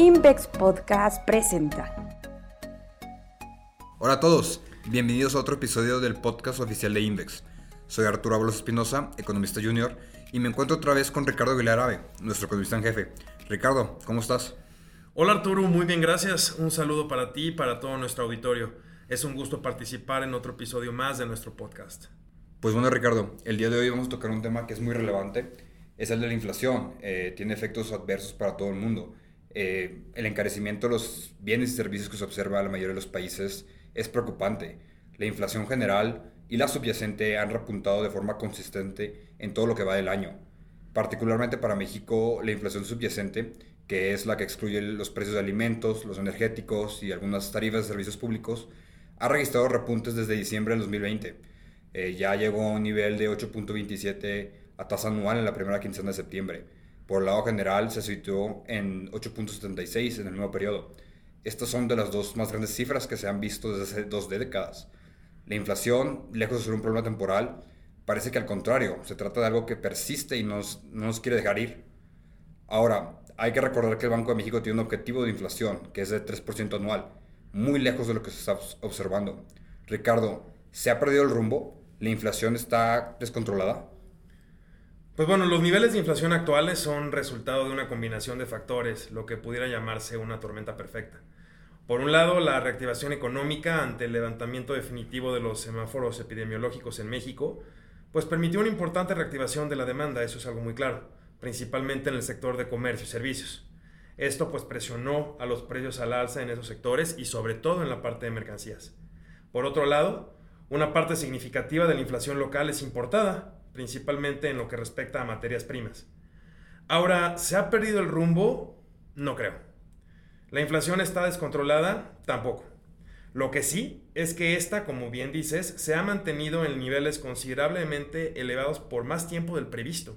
Invex Podcast presenta. Hola a todos, bienvenidos a otro episodio del podcast oficial de Invex. Soy Arturo Ábalos Espinosa, economista junior, y me encuentro otra vez con Ricardo Aguilar Ave, nuestro economista en jefe. Ricardo, ¿cómo estás? Hola Arturo, muy bien, gracias. Un saludo para ti y para todo nuestro auditorio. Es un gusto participar en otro episodio más de nuestro podcast. Pues bueno, Ricardo, el día de hoy vamos a tocar un tema que es muy relevante. Es el de la inflación. Eh, tiene efectos adversos para todo el mundo. Eh, el encarecimiento de los bienes y servicios que se observa en la mayoría de los países es preocupante. La inflación general y la subyacente han repuntado de forma consistente en todo lo que va del año. Particularmente para México, la inflación subyacente que es la que excluye los precios de alimentos, los energéticos y algunas tarifas de servicios públicos, ha registrado repuntes desde diciembre del 2020. Eh, ya llegó a un nivel de 8.27 a tasa anual en la primera quincena de septiembre. Por el lado general se situó en 8.76 en el mismo periodo. Estas son de las dos más grandes cifras que se han visto desde hace dos décadas. La inflación, lejos de ser un problema temporal, parece que al contrario, se trata de algo que persiste y nos, no nos quiere dejar ir. Ahora, hay que recordar que el Banco de México tiene un objetivo de inflación que es de 3% anual, muy lejos de lo que se está observando. Ricardo, ¿se ha perdido el rumbo? ¿La inflación está descontrolada? Pues bueno, los niveles de inflación actuales son resultado de una combinación de factores, lo que pudiera llamarse una tormenta perfecta. Por un lado, la reactivación económica ante el levantamiento definitivo de los semáforos epidemiológicos en México, pues permitió una importante reactivación de la demanda, eso es algo muy claro principalmente en el sector de comercio y servicios. Esto pues presionó a los precios al alza en esos sectores y sobre todo en la parte de mercancías. Por otro lado, una parte significativa de la inflación local es importada, principalmente en lo que respecta a materias primas. Ahora, ¿se ha perdido el rumbo? No creo. ¿La inflación está descontrolada? Tampoco. Lo que sí es que esta, como bien dices, se ha mantenido en niveles considerablemente elevados por más tiempo del previsto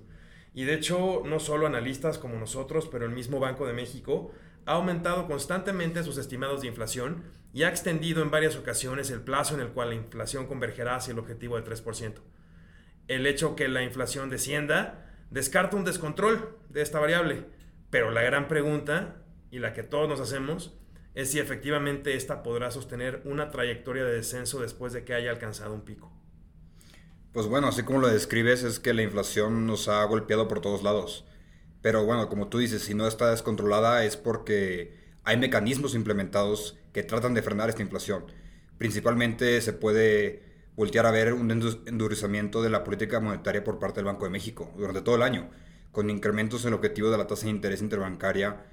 y de hecho, no solo analistas como nosotros, pero el mismo Banco de México ha aumentado constantemente sus estimados de inflación y ha extendido en varias ocasiones el plazo en el cual la inflación convergerá hacia el objetivo de 3%. El hecho que la inflación descienda descarta un descontrol de esta variable, pero la gran pregunta, y la que todos nos hacemos, es si efectivamente esta podrá sostener una trayectoria de descenso después de que haya alcanzado un pico. Pues bueno, así como lo describes, es que la inflación nos ha golpeado por todos lados. Pero bueno, como tú dices, si no está descontrolada es porque hay mecanismos implementados que tratan de frenar esta inflación. Principalmente se puede voltear a ver un endurecimiento de la política monetaria por parte del Banco de México durante todo el año, con incrementos en el objetivo de la tasa de interés interbancaria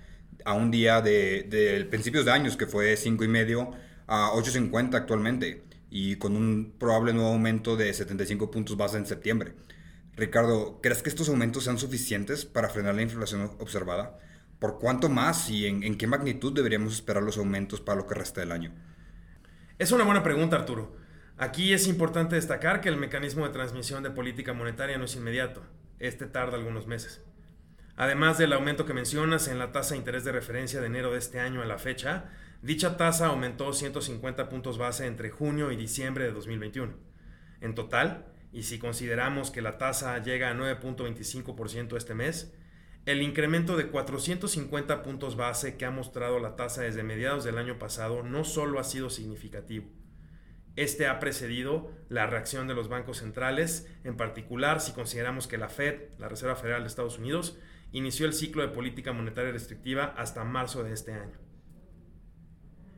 a un día de, de principios de años, que fue 5,5 a 8,50 actualmente y con un probable nuevo aumento de 75 puntos base en septiembre. Ricardo, ¿crees que estos aumentos sean suficientes para frenar la inflación observada? ¿Por cuánto más y en, qué magnitud deberíamos esperar los aumentos para lo que resta del año? Es una buena pregunta, Arturo. Aquí es importante destacar que el mecanismo de transmisión de política monetaria no es inmediato. Este tarda algunos meses. Además del aumento que mencionas en la tasa de interés de referencia de enero de este año a la fecha, Dicha tasa aumentó 150 puntos base entre junio y diciembre de 2021. En total, y si consideramos que la tasa llega a 9.25% este mes, el incremento de 450 puntos base que ha mostrado la tasa desde mediados del año pasado no solo ha sido significativo, este ha precedido la reacción de los bancos centrales, en particular si consideramos que la Fed, la Reserva Federal de Estados Unidos, inició el ciclo de política monetaria restrictiva hasta marzo de este año.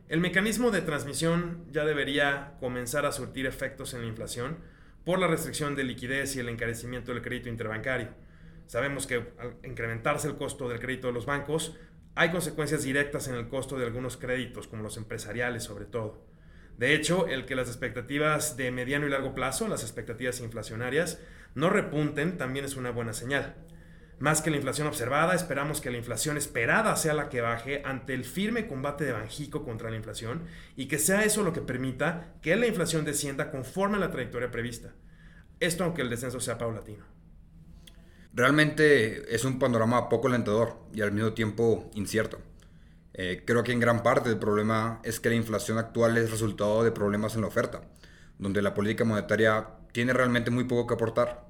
El mecanismo de transmisión ya debería comenzar a surtir efectos en la inflación por la restricción de liquidez y el encarecimiento del crédito interbancario. Sabemos que al incrementarse el costo del crédito de los bancos, hay consecuencias directas en el costo de algunos créditos, como los empresariales sobre todo. De hecho, el que las expectativas de mediano y largo plazo, las expectativas inflacionarias, no repunten también es una buena señal. Más que la inflación observada, esperamos que la inflación esperada sea la que baje ante el firme combate de Banjico contra la inflación y que sea eso lo que permita que la inflación descienda conforme a la trayectoria prevista. Esto aunque el descenso sea paulatino. Realmente es un panorama poco alentador y al mismo tiempo incierto. Eh, creo que en gran parte el problema es que la inflación actual es resultado de problemas en la oferta, donde la política monetaria tiene realmente muy poco que aportar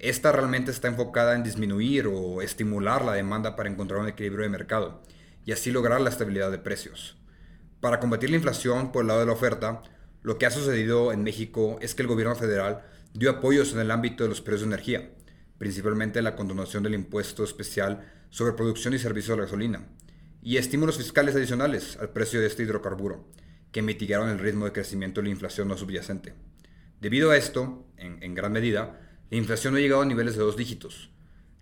esta realmente está enfocada en disminuir o estimular la demanda para encontrar un equilibrio de mercado. y así lograr la estabilidad de precios. Para combatir la inflación por el lado de la oferta, lo que ha sucedido en México es que el gobierno federal dio apoyos en el ámbito de los precios de energía, principalmente la condonación del impuesto especial sobre producción y servicio de la gasolina, y estímulos fiscales adicionales al precio de este hidrocarburo, que mitigaron el ritmo de crecimiento de la inflación no subyacente. Debido a esto, en, en gran medida, la inflación ha llegado a niveles de dos dígitos.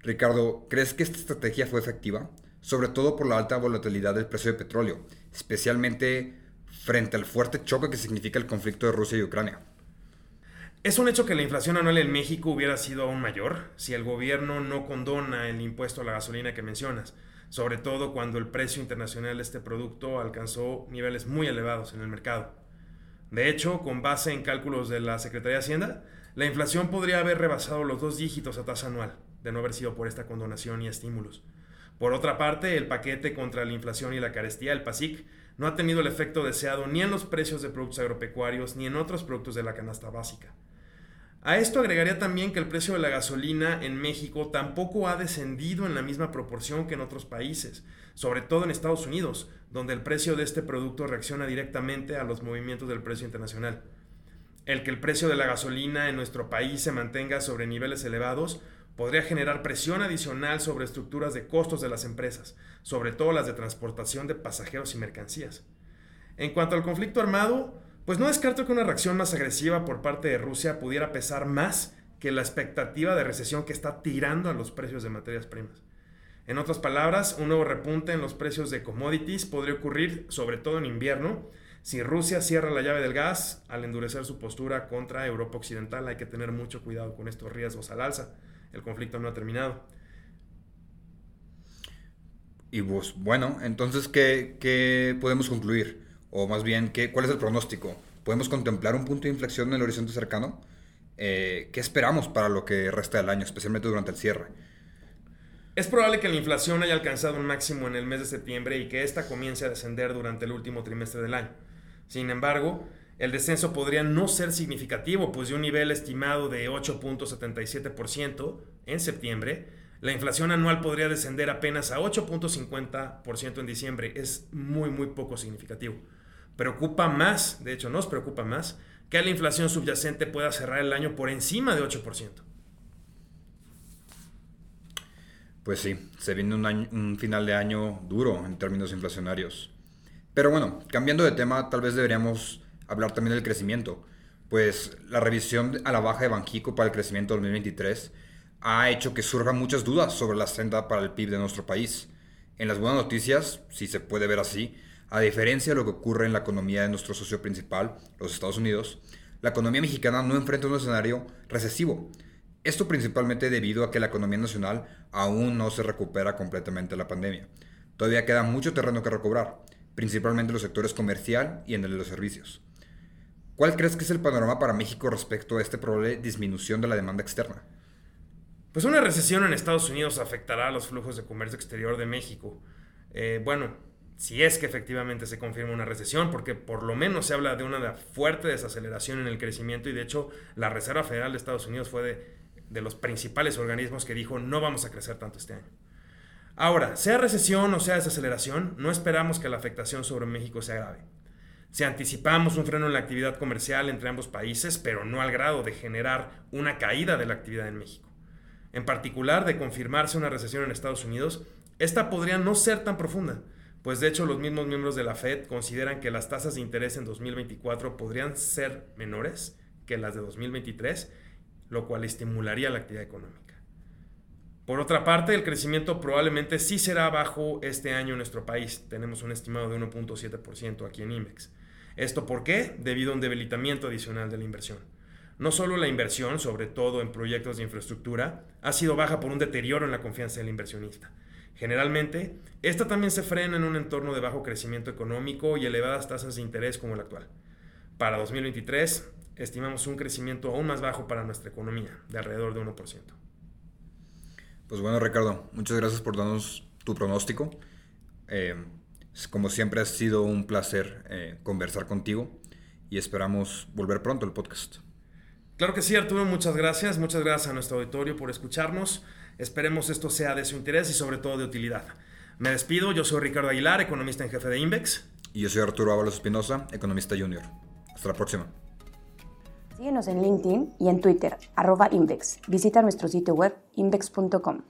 Ricardo, ¿crees que esta estrategia fue efectiva? Sobre todo por la alta volatilidad del precio de petróleo, especialmente frente al fuerte choque que significa el conflicto de Rusia y Ucrania. Es un hecho que la inflación anual en México hubiera sido aún mayor si el gobierno no condona el impuesto a la gasolina que mencionas, sobre todo cuando el precio internacional de este producto alcanzó niveles muy elevados en el mercado. De hecho, con base en cálculos de la Secretaría de Hacienda, la inflación podría haber rebasado los dos dígitos a tasa anual, de no haber sido por esta condonación y estímulos. Por otra parte, el paquete contra la inflación y la carestía, el PASIC, no ha tenido el efecto deseado ni en los precios de productos agropecuarios ni en otros productos de la canasta básica. A esto agregaría también que el precio de la gasolina en México tampoco ha descendido en la misma proporción que en otros países, sobre todo en Estados Unidos, donde el precio de este producto reacciona directamente a los movimientos del precio internacional. El que el precio de la gasolina en nuestro país se mantenga sobre niveles elevados podría generar presión adicional sobre estructuras de costos de las empresas, sobre todo las de transportación de pasajeros y mercancías. En cuanto al conflicto armado, pues no descarto que una reacción más agresiva por parte de Rusia pudiera pesar más que la expectativa de recesión que está tirando a los precios de materias primas. En otras palabras, un nuevo repunte en los precios de commodities podría ocurrir sobre todo en invierno si Rusia cierra la llave del gas al endurecer su postura contra Europa Occidental. Hay que tener mucho cuidado con estos riesgos al alza el conflicto no ha terminado. Y pues, bueno, entonces, ¿qué, podemos concluir? O más bien, ¿qué, ¿cuál es el pronóstico? ¿Podemos contemplar un punto de inflexión en el horizonte cercano? Eh, ¿Qué esperamos para lo que resta del año, especialmente durante el cierre? Es probable que la inflación haya alcanzado un máximo en el mes de septiembre y que ésta comience a descender durante el último trimestre del año. Sin embargo, el descenso podría no ser significativo, pues de un nivel estimado de 8.77% en septiembre, la inflación anual podría descender apenas a 8.50% en diciembre. Es muy, muy poco significativo. Preocupa más, de hecho nos preocupa más, que la inflación subyacente pueda cerrar el año por encima de 8%. Pues sí, se viene un, final de año duro en términos inflacionarios. Pero bueno, cambiando de tema, tal vez deberíamos hablar también del crecimiento, pues la revisión a la baja de Banjico para el crecimiento 2023 ha hecho que surjan muchas dudas sobre la senda para el PIB de nuestro país. En las buenas noticias, si se puede ver así, a diferencia de lo que ocurre en la economía de nuestro socio principal, los Estados Unidos, la economía mexicana no enfrenta un escenario recesivo. Esto principalmente debido a que la economía nacional aún no se recupera completamente de la pandemia. Todavía queda mucho terreno que recobrar, principalmente en los sectores comercial y en el de los servicios. ¿Cuál crees que es el panorama para México respecto a esta probable disminución de la demanda externa? Pues una recesión en Estados Unidos afectará a los flujos de comercio exterior de México. Eh, bueno, si es que efectivamente se confirma una recesión, porque por lo menos se habla de una fuerte desaceleración en el crecimiento y de hecho la Reserva Federal de Estados Unidos fue de, los principales organismos que dijo no vamos a crecer tanto este año. Ahora, sea recesión o sea desaceleración, no esperamos que la afectación sobre México sea grave. Si anticipamos un freno en la actividad comercial entre ambos países, pero no al grado de generar una caída de la actividad en México. En particular, de confirmarse una recesión en Estados Unidos, esta podría no ser tan profunda, pues de hecho los mismos miembros de la Fed consideran que las tasas de interés en 2024 podrían ser menores que las de 2023, lo cual estimularía la actividad económica. Por otra parte, el crecimiento probablemente sí será bajo este año en nuestro país. Tenemos un estimado de 1.7% aquí en IMEX. ¿Esto por qué? Debido a un debilitamiento adicional de la inversión. No solo la inversión, sobre todo en proyectos de infraestructura, ha sido baja por un deterioro en la confianza del inversionista. Generalmente, esta también se frena en un entorno de bajo crecimiento económico y elevadas tasas de interés como el actual. Para 2023, estimamos un crecimiento aún más bajo para nuestra economía, de alrededor de 1%. Pues bueno, Ricardo, muchas gracias por darnos tu pronóstico. Eh, como siempre ha sido un placer eh, conversar contigo y esperamos volver pronto al podcast. Claro que sí, Arturo, muchas gracias. Muchas gracias a nuestro auditorio por escucharnos. Esperemos esto sea de su interés y sobre todo de utilidad. Me despido, yo soy Ricardo Aguilar, economista en jefe de Invex. Y yo soy Arturo Ábalos Espinosa, economista junior. Hasta la próxima. Síguenos en LinkedIn y en Twitter, arroba Invex. Visita nuestro sitio web invex.com.